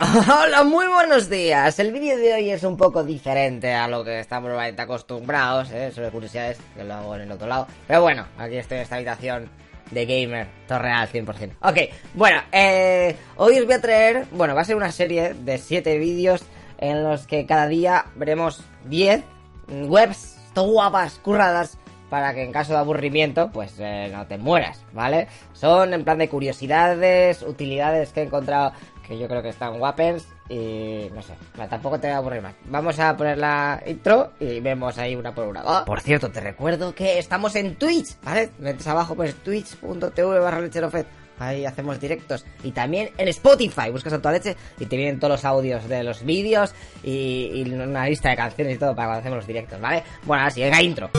Hola, muy buenos días. El vídeo de hoy es un poco diferente a lo que estamos acostumbrados, ¿eh? sobre curiosidades, que lo hago en el otro lado. Pero bueno, aquí estoy en esta habitación de gamer, todo real, 100%. Ok, bueno, eh, hoy os voy a traer, bueno, va a ser una serie de 7 vídeos en los que cada día veremos 10 webs, guapas, curradas, para que en caso de aburrimiento, pues eh, no te mueras, ¿vale? Son en plan de curiosidades, utilidades que he encontrado que yo creo que están guapens y no sé, tampoco te voy a aburrir más. Vamos a poner la intro y vemos ahí una por una. Por cierto, te recuerdo que estamos en Twitch, ¿vale? Metes abajo pues twitch.tv barra lecherofet. Ahí hacemos directos. Y también en Spotify. Buscas a tu leche y te vienen todos los audios de los vídeos y, y, una lista de canciones y todo para cuando hacemos los directos, ¿vale? Bueno, ahora sí, venga, intro.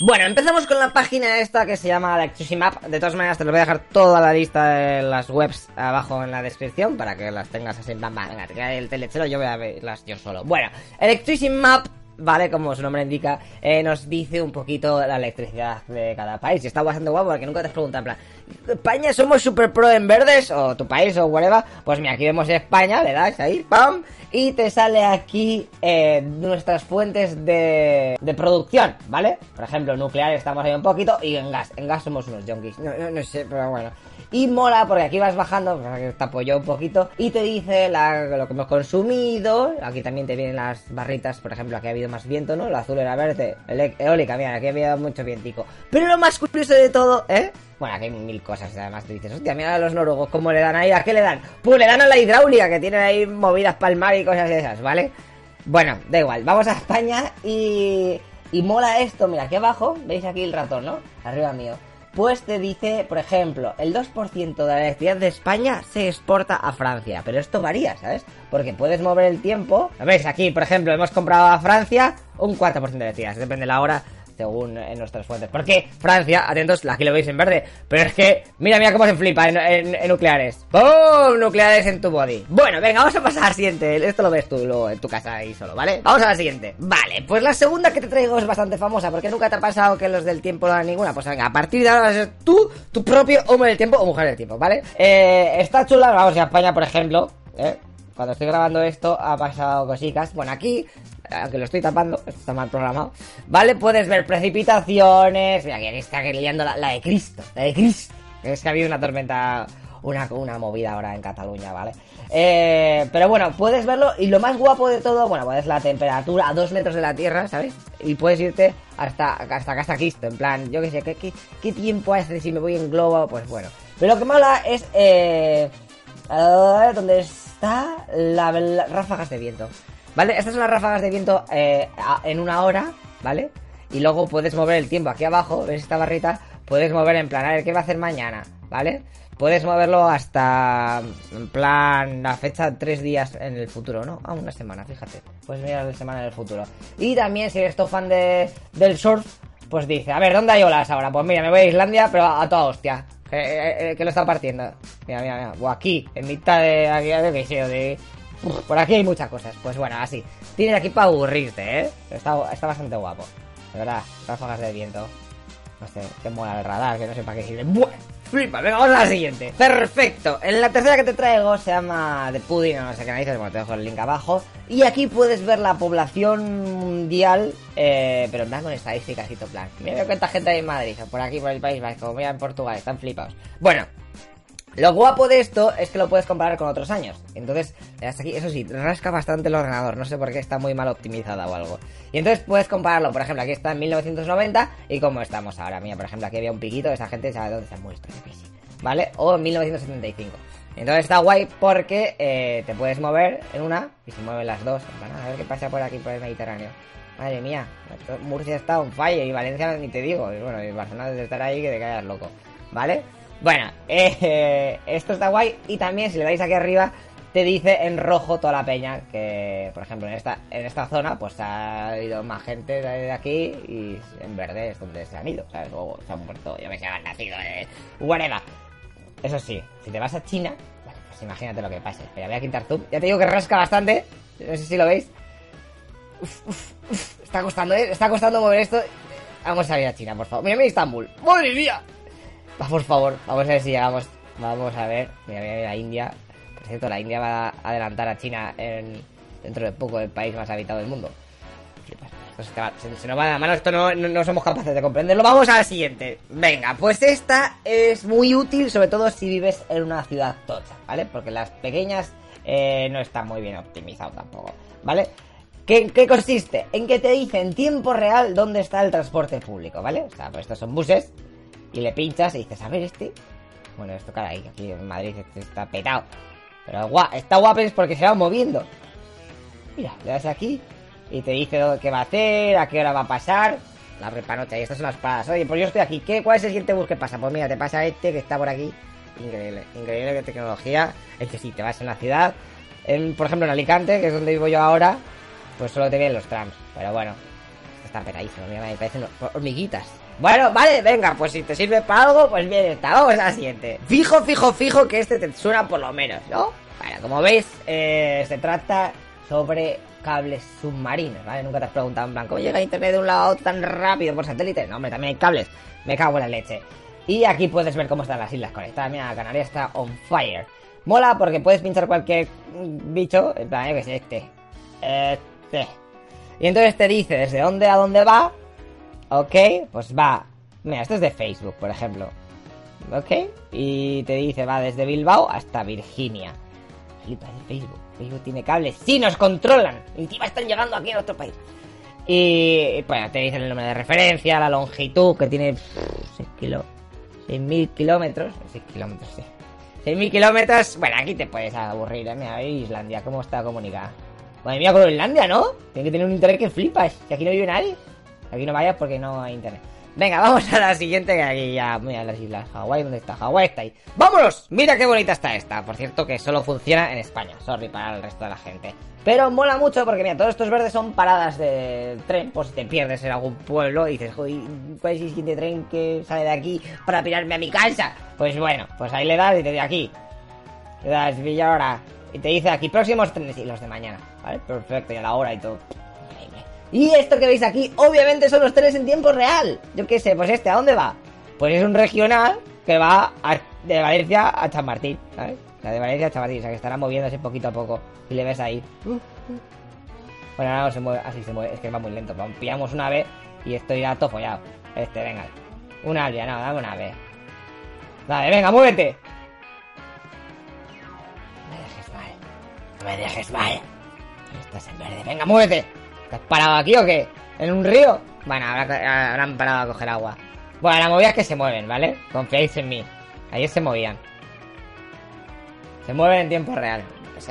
Bueno, empezamos con la página esta que se llama Electricity Map. De todas maneras, te lo voy a dejar toda la lista de las webs abajo en la descripción para que las tengas así. Bam, bam, venga, el telechero, yo voy a verlas yo solo. Bueno, Electricity Map ¿vale? Como su nombre indica, eh, nos dice un poquito la electricidad de cada país. Y está bastante guapo porque nunca te has preguntado, en plan, ¿España somos super pro en verdes? O tu país o whatever. Pues mira, aquí vemos España, le das ahí, ¡pam! Y te sale aquí eh, nuestras fuentes de, de producción, ¿vale? Por ejemplo, nuclear estamos ahí un poquito y en gas. En gas somos unos junkies. No, no, no sé, pero bueno. Y mola porque aquí vas bajando, te apoyó un poquito y te dice lo que hemos consumido. Aquí también te vienen las barritas, por ejemplo, aquí ha habido más viento, ¿no? El azul era verde, el eólica, mira, aquí ha habido mucho vientico. Pero lo más curioso de todo, ¿eh? Bueno, aquí hay mil cosas, además te dices, hostia, mira a los noruegos, ¿cómo le dan ahí? ¿A qué le dan? Pues le dan a la hidráulica, que tienen ahí movidas palmar y cosas de esas, ¿vale? Bueno, da igual, vamos a España y... Y mola esto, mira, aquí abajo, veis aquí el ratón, ¿no? Arriba mío pues te dice, por ejemplo, el 2% de la electricidad de España se exporta a Francia. Pero esto varía, ¿sabes? Porque puedes mover el tiempo. ¿Ves? Aquí, por ejemplo, hemos comprado a Francia un 4% de electricidad. Depende de la hora según en nuestras fuentes. Porque Francia, atentos, aquí lo veis en verde, pero es que, mira, mira cómo se flipa en, nucleares. ¡Pum! Nucleares en tu body. Bueno, venga, vamos a pasar a la siguiente. Esto lo ves tú luego en tu casa ahí solo, ¿vale? Vamos a la siguiente. Vale, pues la segunda que te traigo es bastante famosa, porque nunca te ha pasado que los del tiempo no ninguna. Pues venga, a partir de ahora vas a ser tú, tu propio hombre del tiempo o mujer del tiempo, ¿vale? Eh, está chula, vamos a España, por ejemplo, ¿eh? cuando estoy grabando esto ha pasado cositas. Bueno, aquí aunque lo estoy tapando, está mal programado, ¿vale? Puedes ver precipitaciones, mira, aquí está liando la, de Cristo, la de Cristo. Es que ha habido una tormenta, una, una movida ahora en Cataluña, ¿vale? Eh, pero bueno, puedes verlo y lo más guapo de todo, bueno, pues la temperatura a dos metros de la Tierra, ¿sabes? Y puedes irte hasta, hasta Casa Cristo, en plan, yo qué sé, ¿qué, qué, tiempo hace si me voy en globo? Pues bueno. Pero lo que mola es, eh, ¿dónde está la, las ráfagas de viento? ¿Vale? Estas son las ráfagas de viento eh, en una hora, ¿vale? Y luego puedes mover el tiempo. Aquí abajo, ¿ves esta barrita? Puedes mover en plan, a ver, ¿qué va a hacer mañana? ¿Vale? Puedes moverlo hasta, en plan, la fecha tres días en el futuro, ¿no? Ah, una semana, fíjate. Puedes mirar la semana en el futuro. Y también, si eres fan de, del surf, pues dice, a ver, ¿dónde hay olas ahora? Pues mira, me voy a Islandia, pero a, toda hostia. Que, lo está partiendo. Mira, mira, mira. O aquí, en mitad de, aquí, de, de por aquí hay muchas cosas. Pues bueno, así. Tienes aquí para aburrirte, ¿eh? Está, está bastante guapo. De verdad, ráfagas de viento. No sé, te mola el radar, que no sé para qué sirve. ¡Buah! Flipa, venga, vamos a la siguiente. Perfecto. En la tercera que te traigo se llama The Pudding, no sé qué dices, bueno, te dejo el link abajo. Y aquí puedes ver la población mundial, eh, pero en plan con estadísticas y todo plan. Mira cuánta gente hay en Madrid, o por aquí, por el País Vasco, mira en Portugal, están flipados. Bueno, lo guapo de esto es que lo puedes comparar con otros años. Entonces, hasta aquí, eso sí, rasca bastante el ordenador. No sé por qué está muy mal optimizada o algo. Y entonces puedes compararlo. Por ejemplo, aquí está en 1990 y cómo estamos ahora. Mira, por ejemplo, aquí había un piquito. Esa gente sabe dónde se ha muerto. ¿Vale? O en 1975. Entonces está guay porque eh, te puedes mover en una y se mueven las dos. a ver qué pasa por aquí, por el Mediterráneo. Madre mía, Murcia está on fire y Valencia ni te digo. Y bueno, y Barcelona debe estar ahí que te caigas loco. ¿Vale? Bueno, eh, esto está guay. Y también, si le dais aquí arriba, te dice en rojo toda la peña. Que, por ejemplo, en esta, en esta zona, pues ha ido más gente de aquí. Y en verde es donde se han ido. ¿Sabes? Luego se han muerto, yo me sé, han nacido, eh, whatever. Eso sí, si te vas a China, bueno, pues imagínate lo que pase. Pero voy a quitar zoom. Ya te digo que rasca bastante. No sé si lo veis. Uf, uf, uf. Está costando, ¿eh? Está costando mover esto. Vamos a ir a China, por favor. Mira, mira Estambul. ¡Madre mía! Por favor, vamos a ver si llegamos. Vamos a ver. Mira, mira, mira, India. Por cierto, la India va a adelantar a China en, dentro de poco el país más habitado del mundo. Se, se- nos va de la mano, esto no, no, somos capaces de comprenderlo. Vamos a la siguiente. Venga, pues esta es muy útil, sobre todo si vives en una ciudad tocha, ¿vale? Porque las pequeñas eh, no están muy bien optimizado tampoco, ¿vale? ¿Qué, ¿Qué consiste? En que te dice en tiempo real dónde está el transporte público, ¿vale? O sea, pues estos son buses y le pinchas y dices, a ver este. Bueno, esto caray, aquí en Madrid este está petado. Pero gua está guapo es porque se va moviendo. Mira, le das aquí y te dice lo que va a hacer, a qué hora va a pasar. La repanocha y estas son las paradas. Oye, pues yo estoy aquí. ¿Qué, ¿Cuál es el siguiente bus que pasa? Pues mira, te pasa este que está por aquí. Increíble, increíble tecnología. Es que si te vas en la ciudad, en, por ejemplo en Alicante, que es donde vivo yo ahora, pues solo te vienen los trams. Pero bueno, está petadísimo. Mira, me parecen hormiguitas. Bueno, vale, venga, pues si te sirve para algo, pues bien está. Vamos a la siguiente. Fijo, fijo, fijo que este te suena por lo menos, ¿no? Bueno, como veis, eh, se trata sobre cables submarinos, ¿vale? Nunca te has preguntado en plan, ¿cómo llega internet de un lado tan rápido por satélite? No, hombre, también hay cables. Me cago en la leche. Y aquí puedes ver cómo están las islas conectadas. Mira, la Canaria está on fire. Mola porque puedes pinchar cualquier bicho, en plan, yo que sé, este. Este. Y entonces te dice desde dónde a dónde va. Ok, pues va. Mira, esto es de Facebook, por ejemplo. Ok, y te dice va desde Bilbao hasta Virginia. Flipa de Facebook. Facebook tiene cables. ¡Sí, nos controlan! Encima están llegando aquí a nuestro país. Y bueno, te dicen el número de referencia, la longitud, que tiene 6 kilo, 6.000 kilómetros. 6 kilómetros, sí. 6.000 kilómetros. Bueno, aquí te puedes aburrir, ¿eh? Mira, Islandia, ¿cómo está comunicada? Madre mía, Groenlandia, ¿no? Tiene que tener un internet que flipas. Si aquí no vive nadie. Aquí no vayas porque no hay internet. Venga, vamos a la siguiente que aquí ya. Mira las islas. Hawái, ¿dónde está? Hawái está ahí. ¡Vámonos! Mira qué bonita está esta. Por cierto, que solo funciona en España. Sorry para el resto de la gente. Pero mola mucho porque, mira, todos estos verdes son paradas de tren. Por si te pierdes en algún pueblo y dices, joder, ¿cuál es el siguiente tren que sale de aquí para pirarme a mi casa? Pues bueno, pues ahí le das y te dice aquí. Le das Villa ahora. Y te dice aquí, próximos trenes y los de mañana. ¿Vale? Perfecto, y a la hora y todo. Y esto que veis aquí, obviamente son los trenes en tiempo real. Yo qué sé, pues este, ¿a dónde va? Pues es un regional que va de Valencia a Chamartín, ¿sabes? La de Valencia a Chamartín, o sea que estará moviéndose poquito a poco. Y le ves ahí. Bueno, ahora no se mueve, así se mueve, es que va muy lento. Pillamos una vez y esto irá todo follado. Este, venga. Una al día, no, dame una vez. Dale, venga, muévete. No me dejes mal. No me dejes mal. Estás en verde. Venga, muévete. ¿Estás parado aquí o qué? ¿En un río? Bueno, habrá- habrán parado a coger agua. Bueno, la movida es que se mueven, ¿vale? Confiáis en mí. Ayer se movían. Se mueven en tiempo real.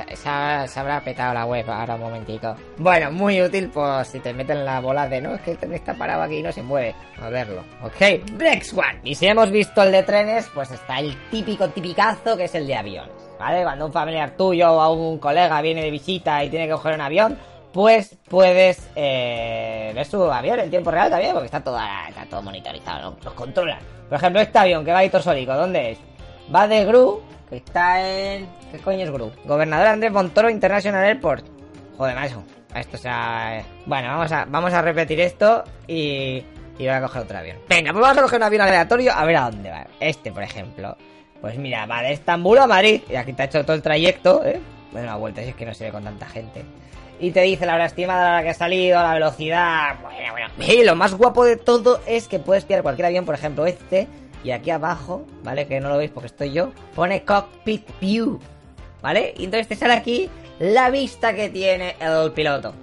Esa- se habrá petado la web ahora un momentico. Bueno, muy útil pues si te meten la bola de no, es que el tren está parado aquí y no se mueve. A verlo. Ok, next one. Y si hemos visto el de trenes, pues está el típico tipicazo que es el de aviones. ¿Vale? Cuando un familiar tuyo o un colega viene de visita y tiene que coger un avión, pues puedes eh, ver su avión en tiempo real también, porque está todo, está todo monitorizado, ¿no? los controlan. Por ejemplo, este avión que va a Itosólico, ¿dónde es? Va de Gru, que está en... ¿Qué coño es Gru? Gobernador Andrés Montoro International Airport. Joder, macho. Esto o sea... eh, Bueno, vamos a, vamos a repetir esto y... Y voy a coger otro avión. Venga, pues vamos a coger un avión aleatorio a ver a dónde va. Este, por ejemplo. Pues mira, va de Estambul a Madrid. Y aquí te ha hecho todo el trayecto, ¿eh? Bueno, una vuelta, si es que no se ve con tanta gente. Y te dice la hora estimada la que ha salido, la velocidad. Bueno, bueno. Y lo más guapo de todo es que puedes pillar cualquier avión, por ejemplo este. Y aquí abajo, ¿vale? Que no lo veis porque estoy yo. Pone Cockpit View. ¿Vale? Y entonces te sale aquí la vista que tiene el piloto.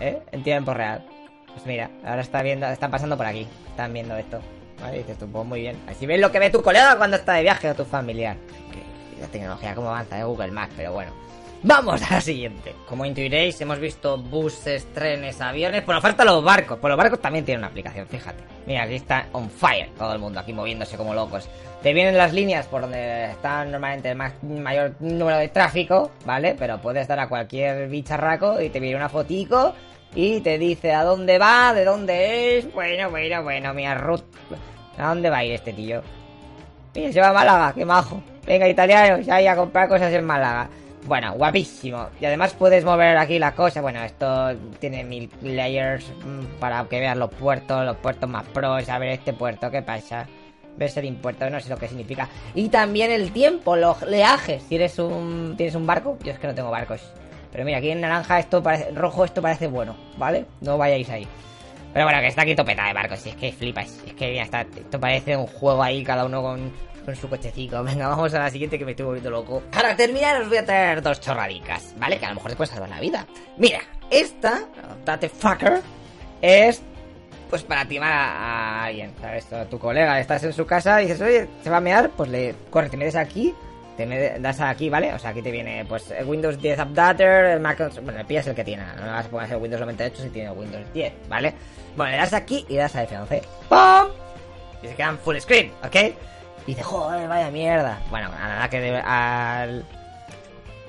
¿Eh? En tiempo real. Pues mira, ahora está viendo, están pasando por aquí. Están viendo esto. ¿Vale? Dices tú, pues muy bien. Así ves lo que ve tu colega cuando está de viaje o tu familiar. La tecnología cómo avanza, de Google Maps, pero bueno. Vamos a la siguiente. Como intuiréis, hemos visto buses, trenes, aviones. Bueno, falta los barcos. Pues los barcos también tienen una aplicación, fíjate. Mira, aquí está on fire todo el mundo aquí moviéndose como locos. Te vienen las líneas por donde está normalmente el mayor número de tráfico, ¿vale? Pero puedes dar a cualquier bicharraco y te viene una fotico y te dice a dónde va, de dónde es. Bueno, bueno, bueno, mira, Ruth. ¿A dónde va a ir este tío? Mira, se va a Málaga, qué majo. Venga, italiano, ya a comprar cosas en Málaga. Bueno, guapísimo. Y además puedes mover aquí la cosa. Bueno, esto tiene mil layers mm, para que veas los puertos, los puertos más pros. A ver este puerto, ¿qué pasa? Ves el impuesto, no sé lo que significa. Y también el tiempo, los leajes. Si un. ¿Tienes un barco? Yo es que no tengo barcos. Pero mira, aquí en naranja esto parece. rojo esto parece bueno, ¿vale? No vayáis ahí. Pero bueno, que está aquí topeta de barcos. Si es que flipas. Es que ya está. Esto parece un juego ahí, cada uno con con su cochecito. Venga, vamos a la siguiente que me estoy volviendo loco. Para terminar os voy a traer dos chorradicas, ¿vale? Que a lo mejor te puede salvar la vida. Mira, esta, Tate Fucker, es pues para timar a, alguien, ¿sabes? A tu colega, estás en su casa y dices, oye, se va a mear, pues le corre, te metes aquí, te das aquí, ¿vale? O sea, aquí te viene pues Windows 10 Updater, el Mac, bueno, el pillas el que tiene, no vas a poner Windows 98 si tiene Windows 10, ¿vale? Bueno, le das aquí y das a F11. ¡Pum! Y se quedan full screen, ¿ok? Y dice, joder, vaya mierda. Bueno, nada que al,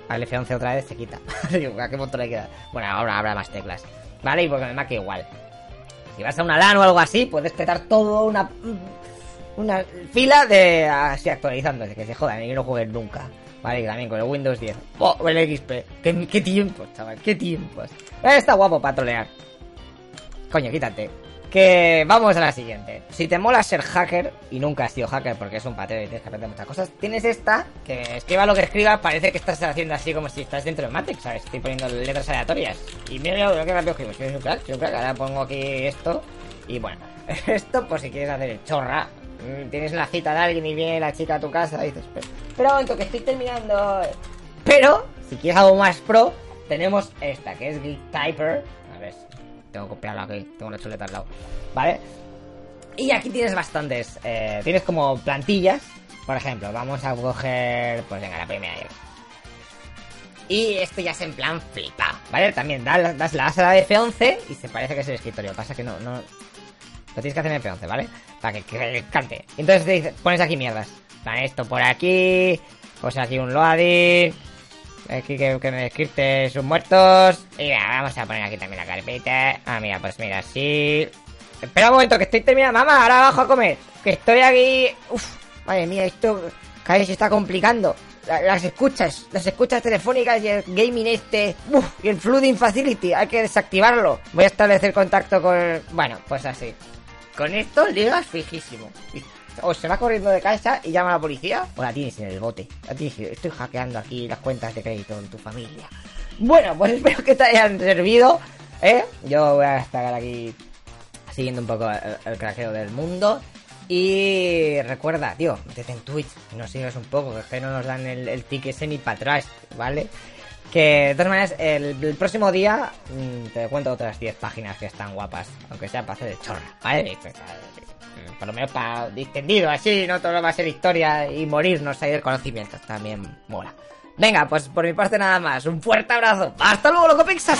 al F11 otra vez se quita. ¿a qué motor le queda? Bueno, ahora habrá más teclas. ¿Vale? Y porque me Mac igual. Si vas a una LAN o algo así, puedes petar todo una una fila de así actualizándose, que se jodan y no jueguen nunca. Vale, también con el Windows 10. Oh, el XP. ¿Qué, qué tiempos, chaval, qué tiempos. Está guapo para trolear. Coño, quítate. Que vamos a la siguiente. Si te mola ser hacker, y nunca has sido hacker porque es un pateo y tienes que aprender muchas cosas, tienes esta, que escriba lo que escriba, parece que estás haciendo así como si estás dentro de Matrix, ¿sabes? Estoy poniendo letras aleatorias. Y mira lo que rápido escribo. Soy un crack, un crack. Ahora pongo aquí esto. Y bueno, esto por si quieres hacer el chorra. Mm, tienes la cita de alguien y viene la chica a tu casa y dices, pero, momento que estoy terminando. Pero, si quieres algo más pro, tenemos esta, que es Geek Typer tengo que copiarla aquí, tengo una chuleta al lado. ¿Vale? Y aquí tienes bastantes. Eh, tienes como plantillas. Por ejemplo, vamos a coger. Pues venga, la primera. Y esto ya es en plan flipa, ¿vale? También das, das la asa de F11 y se parece que es el escritorio. Pasa que no, no. Lo tienes que hacer en F11, ¿vale? Para que, cante. Entonces te dice, pones aquí mierdas. Vale, esto por aquí. Pues aquí un loading. Aquí que, me escribes sus muertos. Y mira, vamos a poner aquí también la carpeta. Ah, mira, pues mira, sí. Espera un momento, que estoy terminando. Mamá, ahora bajo a comer. Que estoy aquí. Uf, madre mía, esto cada se está complicando. Las escuchas, las escuchas telefónicas y el gaming este. Uf, y el flooding facility, hay que desactivarlo. Voy a establecer contacto con. Bueno, pues así. Con esto ligas fijísimo o se va corriendo de casa y llama a la policía, o la tienes en el bote. La tienes, estoy hackeando aquí las cuentas de crédito en tu familia. Bueno, pues espero que te hayan servido, ¿eh? Yo voy a estar aquí siguiendo un poco el, craqueo del mundo. Y recuerda, tío, métete en Twitch, no sigas un poco, que no nos dan el, el ticket ni para atrás, ¿vale? Que de todas maneras, el, próximo día mm, te cuento otras 10 páginas que están guapas, aunque sea para hacer de chorra, ¿vale? Por lo menos para distendido, así, no todo va a ser historia y morirnos ahí del conocimiento, también mola. Venga, pues por mi parte nada más, un fuerte abrazo, hasta luego, loco Pixas.